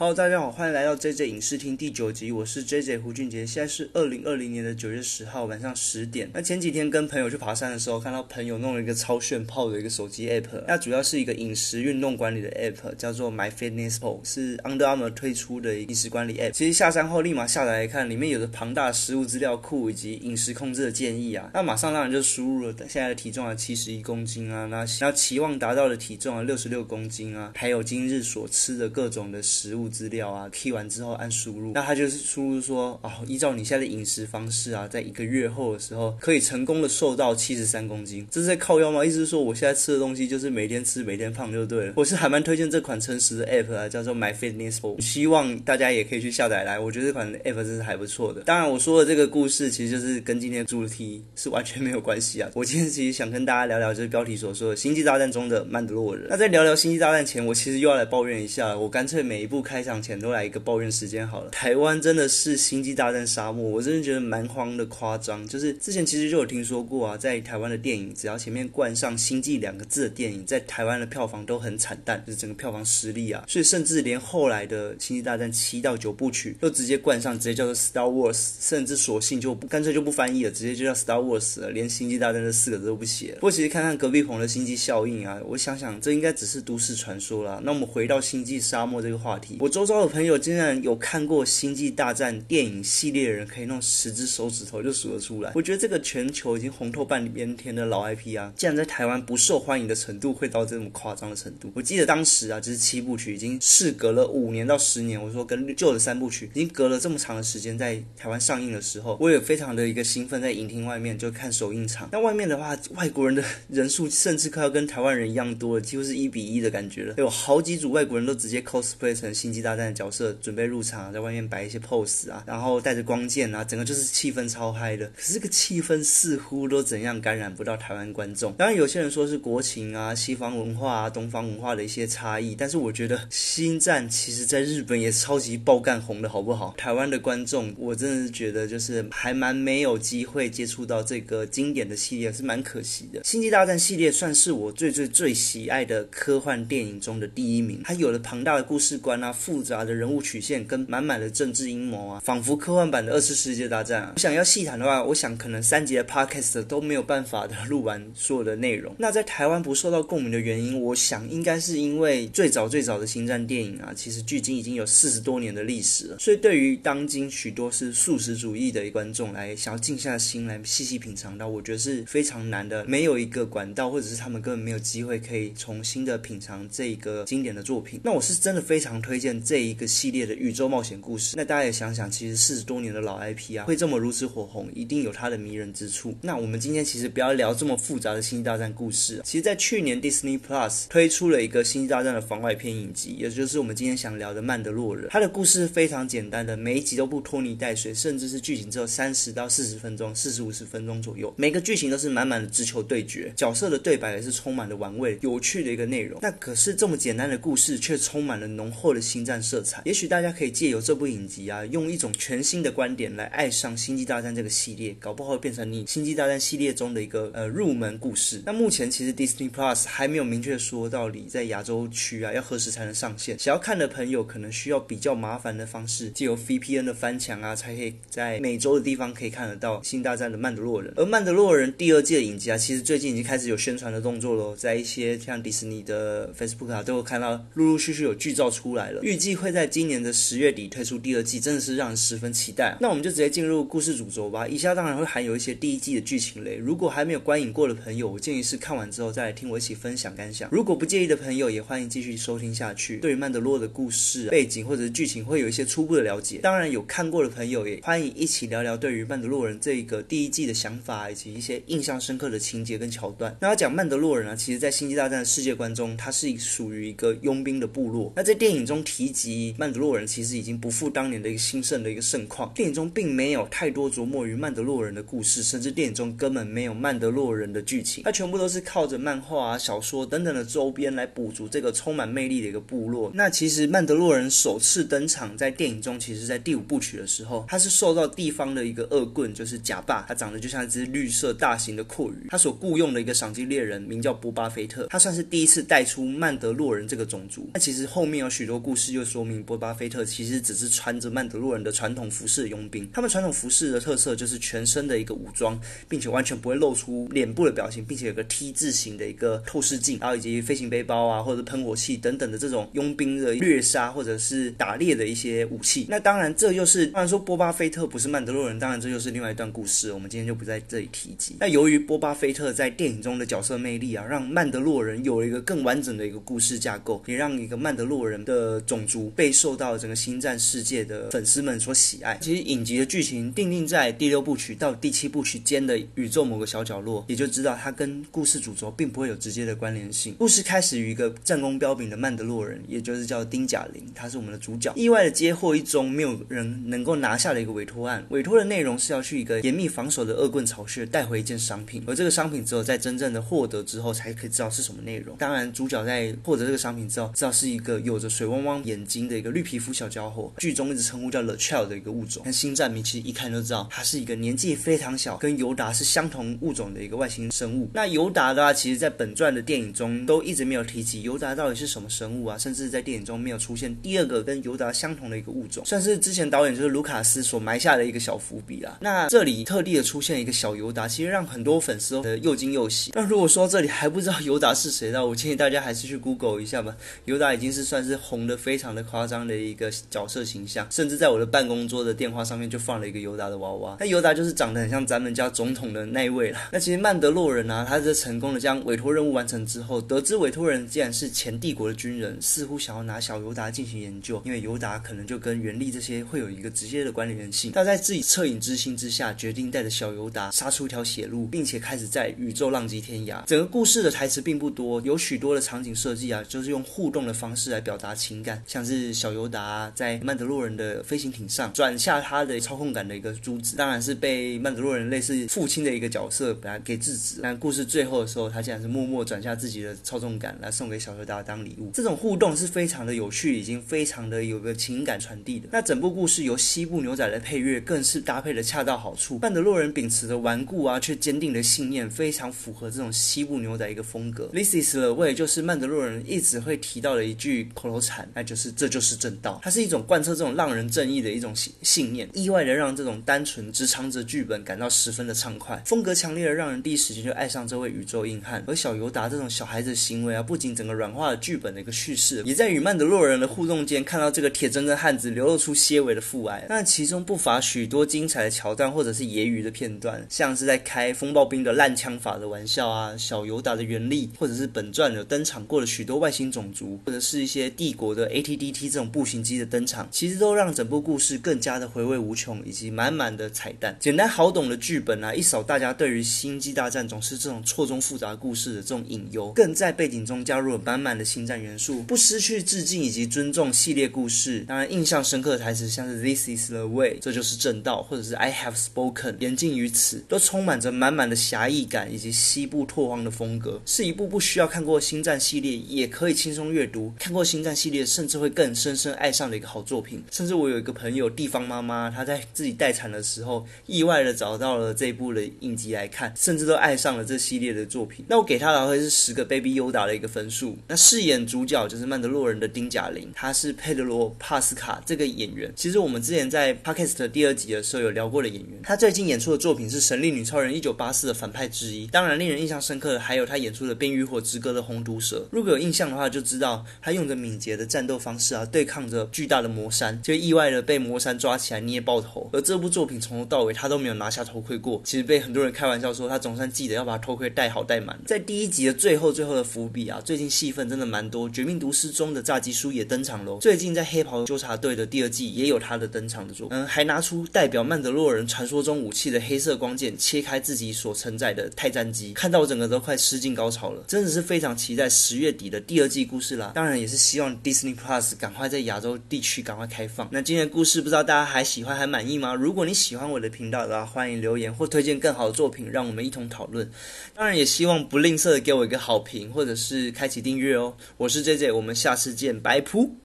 好大家好，欢迎来到 JJ 影视厅第九集，我是 JJ 胡俊杰，现在是二零二零年的九月十号晚上十点。那前几天跟朋友去爬山的时候，看到朋友弄了一个超炫炮的一个手机 app，那主要是一个饮食运动管理的 app，叫做 My Fitness Pal，是 Under Armour 推出的饮食管理 app。其实下山后立马下载来看，里面有着庞大的食物资料库以及饮食控制的建议啊。那马上当然就输入了现在的体重啊七十一公斤啊，那那期望达到的体重啊六十六公斤啊，还有今日所吃的各种的食物。资料啊，key 完之后按输入，那他就是输入说，哦，依照你现在的饮食方式啊，在一个月后的时候，可以成功的瘦到七十三公斤，这是在靠腰吗？意思是说，我现在吃的东西就是每天吃，每天胖就对了。我是还蛮推荐这款诚实的 app 啊，叫做 My Fitness Pal，希望大家也可以去下载来。我觉得这款 app 真是还不错的。当然，我说的这个故事其实就是跟今天主题是完全没有关系啊。我今天其实想跟大家聊聊，就是标题所说的《星际大战》中的曼德洛人。那在聊聊《星际大战》前，我其实又要来抱怨一下，我干脆每一部开。开场前都来一个抱怨时间好了。台湾真的是星际大战沙漠，我真的觉得蛮荒的夸张。就是之前其实就有听说过啊，在台湾的电影，只要前面冠上“星际”两个字的电影，在台湾的票房都很惨淡，就是整个票房失利啊。所以甚至连后来的《星际大战》七到九部曲都直接冠上，直接叫做 Star Wars，甚至索性就干脆就不翻译了，直接就叫 Star Wars 了，连星际大战这四个字都不写。不过其实看看隔壁棚的星际效应啊，我想想这应该只是都市传说啦。那我们回到星际沙漠这个话题，我。周遭的朋友竟然有看过《星际大战》电影系列的人，可以弄十只手指头就数得出来。我觉得这个全球已经红透半边天的老 IP 啊，竟然在台湾不受欢迎的程度会到这么夸张的程度。我记得当时啊，就是七部曲已经事隔了五年到十年，我说跟旧的三部曲已经隔了这么长的时间在台湾上映的时候，我也非常的一个兴奋，在影厅外面就看首映场。那外面的话，外国人的人数甚至快要跟台湾人一样多了，几乎是一比一的感觉了。有好几组外国人都直接 cosplay 成星星际。大战的角色准备入场，在外面摆一些 pose 啊，然后带着光剑啊，整个就是气氛超嗨的。可是这个气氛似乎都怎样感染不到台湾观众。当然，有些人说是国情啊、西方文化啊、东方文化的一些差异，但是我觉得《星战》其实在日本也超级爆干红的，好不好？台湾的观众，我真的是觉得就是还蛮没有机会接触到这个经典的系列，是蛮可惜的。《星际大战》系列算是我最最最喜爱的科幻电影中的第一名，它有了庞大的故事观啊。复杂的人物曲线跟满满的政治阴谋啊，仿佛科幻版的二次世界大战啊！我想要细谈的话，我想可能三集的 podcast 都没有办法的录完所有的内容。那在台湾不受到共鸣的原因，我想应该是因为最早最早的星战电影啊，其实距今已经有四十多年的历史了，所以对于当今许多是素食主义的观众来想要静下心来细细品尝到，我觉得是非常难的。没有一个管道，或者是他们根本没有机会可以重新的品尝这一个经典的作品。那我是真的非常推荐。这一个系列的宇宙冒险故事，那大家也想想，其实四十多年的老 IP 啊，会这么如此火红，一定有它的迷人之处。那我们今天其实不要聊这么复杂的星际大战故事，其实，在去年 Disney Plus 推出了一个星际大战的番外篇影集，也就是我们今天想聊的《曼德洛人》。它的故事非常简单的，每一集都不拖泥带水，甚至是剧情只有三十到四十分钟，四十五十分钟左右，每个剧情都是满满的直球对决，角色的对白也是充满了玩味、有趣的一个内容。那可是这么简单的故事，却充满了浓厚的心星。战色彩，也许大家可以借由这部影集啊，用一种全新的观点来爱上《星际大战》这个系列，搞不好会变成你《星际大战》系列中的一个呃入门故事。那目前其实 Disney Plus 还没有明确说到底在亚洲区啊要何时才能上线，想要看的朋友可能需要比较麻烦的方式，借由 VPN 的翻墙啊，才可以在美洲的地方可以看得到《星大战》的曼德洛人。而曼德洛人第二季的影集啊，其实最近已经开始有宣传的动作喽，在一些像迪士尼的 Facebook 啊，都有看到陆陆续续有剧照出来了。预计会在今年的十月底推出第二季，真的是让人十分期待。那我们就直接进入故事主轴吧。以下当然会含有一些第一季的剧情类，如果还没有观影过的朋友，我建议是看完之后再来听我一起分享感想。如果不介意的朋友，也欢迎继续收听下去。对于曼德洛的故事背景或者是剧情，会有一些初步的了解。当然有看过的朋友，也欢迎一起聊聊对于曼德洛人这个第一季的想法，以及一些印象深刻的情节跟桥段。那要讲曼德洛人啊，其实在星际大战的世界观中，它是属于一个佣兵的部落。那在电影中提提及。曼德洛人其实已经不复当年的一个兴盛的一个盛况。电影中并没有太多琢磨于曼德洛人的故事，甚至电影中根本没有曼德洛人的剧情，它全部都是靠着漫画啊、小说等等的周边来补足这个充满魅力的一个部落。那其实曼德洛人首次登场在电影中，其实在第五部曲的时候，他是受到地方的一个恶棍，就是假霸，他长得就像一只绿色大型的阔鱼，他所雇佣的一个赏金猎人名叫波巴菲特，他算是第一次带出曼德洛人这个种族。那其实后面有许多故事。示又说明波巴菲特其实只是穿着曼德洛人的传统服饰的佣兵。他们传统服饰的特色就是全身的一个武装，并且完全不会露出脸部的表情，并且有个 T 字形的一个透视镜，然后以及飞行背包啊，或者喷火器等等的这种佣兵的掠杀或者是打猎的一些武器。那当然，这又是当然说波巴菲特不是曼德洛人，当然这又是另外一段故事，我们今天就不在这里提及。那由于波巴菲特在电影中的角色魅力啊，让曼德洛人有了一个更完整的一个故事架构，也让一个曼德洛人的种族被受到整个星战世界的粉丝们所喜爱。其实影集的剧情定定在第六部曲到第七部曲间的宇宙某个小角落，也就知道它跟故事主轴并不会有直接的关联性。故事开始于一个战功彪炳的曼德洛人，也就是叫丁贾林，他是我们的主角，意外的接获一宗没有人能够拿下的一个委托案。委托的内容是要去一个严密防守的恶棍巢穴带回一件商品，而这个商品只有在真正的获得之后才可以知道是什么内容。当然，主角在获得这个商品之后，知道是一个有着水汪汪眼睛的一个绿皮肤小家伙，剧中一直称呼叫 The Child 的一个物种。但星战迷其实一看就知道，他是一个年纪非常小，跟尤达是相同物种的一个外星生物。那尤达的话，其实在本传的电影中都一直没有提及尤达到底是什么生物啊，甚至在电影中没有出现第二个跟尤达相同的一个物种，算是之前导演就是卢卡斯所埋下的一个小伏笔啦。那这里特地的出现一个小尤达，其实让很多粉丝都又惊又喜。那如果说这里还不知道尤达是谁的，我建议大家还是去 Google 一下吧。尤达已经是算是红的非非常的夸张的一个角色形象，甚至在我的办公桌的电话上面就放了一个尤达的娃娃。那尤达就是长得很像咱们家总统的那一位了。那其实曼德洛人啊，他是成功的将委托任务完成之后，得知委托人竟然是前帝国的军人，似乎想要拿小尤达进行研究，因为尤达可能就跟原力这些会有一个直接的关联性。他在自己恻隐之心之下，决定带着小尤达杀出一条血路，并且开始在宇宙浪迹天涯。整个故事的台词并不多，有许多的场景设计啊，就是用互动的方式来表达情感，像是小尤达在曼德洛人的飞行艇上转下他的操控杆的一个珠子，当然是被曼德洛人类似父亲的一个角色把他给制止。但故事最后的时候，他竟然是默默转下自己的操纵杆来送给小尤达当礼物。这种互动是非常的有趣，已经非常的有个情感传递的。那整部故事由西部牛仔的配乐更是搭配的恰到好处。曼德洛人秉持着顽固啊却坚定的信念，非常符合这种西部牛仔一个风格。This is the way 就是曼德洛人一直会提到的一句口头禅，那就是这就是正道。它是一种贯彻这种浪人正义的一种信信念，意外的让这种单纯只藏着剧本感到十分的畅快。风格强烈的让人第一时间就爱上这位宇宙硬汉。而小尤达这种小孩子行为啊，不仅整个软化了剧本的一个叙事，也在与曼德洛人的互动间看到这个铁铮铮汉子流露出些微的父爱。那其中不乏许多精彩的桥段或者是揶揄的片段，像是在开风暴兵的烂枪法的玩笑啊，小尤达的原力，或者是本传有登场过的许多外星种族，或者是一些帝国的 ATDT 这种步行机的登场，其实都让整部故事更加的回味无穷，以及满满的彩蛋。简单好懂的剧本啊，一扫大家对于星际大战总是这种错综复杂故事的这种隐忧，更在背景中加入了满满的星战元素，不失去致敬以及尊重系列故事。当然，印象深刻的台词像是 This is the way，这就是正道，或者是 I have spoken，言尽于此，都充满着满满的侠义感以及西部拓荒的风格，是一部不需要看过星战系列也可以轻松阅读，看过星战系列甚至会更深深爱上的一个好作品。甚至我有一个朋友地方妈妈，她在自己待产的时候，意外的找到了这一部的影集来看，甚至都爱上了这系列的作品。那我给他的会是十个 Baby Yoda 的一个分数。那饰演主角就是曼德洛人的丁贾玲，他是佩德罗帕斯卡这个演员。其实我们之前在 Podcast 第二集的时候有聊过的演员，他最近演出的作品是《神力女超人》一九八四的反派之一。当然，令人印象深刻的还有他演出的《冰与火之歌》的红毒蛇。如果有印象的话，就知道他用着敏捷的战斗方式啊，对抗着巨大的魔山，就意外的被魔山抓起来捏爆头。而这部作品从头到尾他都没有拿下头盔过，其实被很多人开玩笑说他总算记得要把头盔戴好戴满。在第一集的最后最后的伏笔啊，最近戏份真的蛮多，《绝命毒师》中的炸鸡叔也登场喽。最近在黑袍纠察队的第二季也有他的登场的作，嗯，还拿出代表曼德洛人传说中武器的黑色光剑，切开自己所承载的泰战机，看到我整个都快失禁高潮了，真的是非常期待十月底的第二季故事啦。当然也是希望 Disney Plus 赶快在亚洲地区赶快开放。那今天的故事不知道大家还喜欢还满意吗？如果你喜欢我的频道的话，欢迎留言或推荐更好的作品，让我们一同讨论。当然也希望不吝啬的给我一个好评，或者是开启订阅哦。我是 J J，我们下次见，拜噗。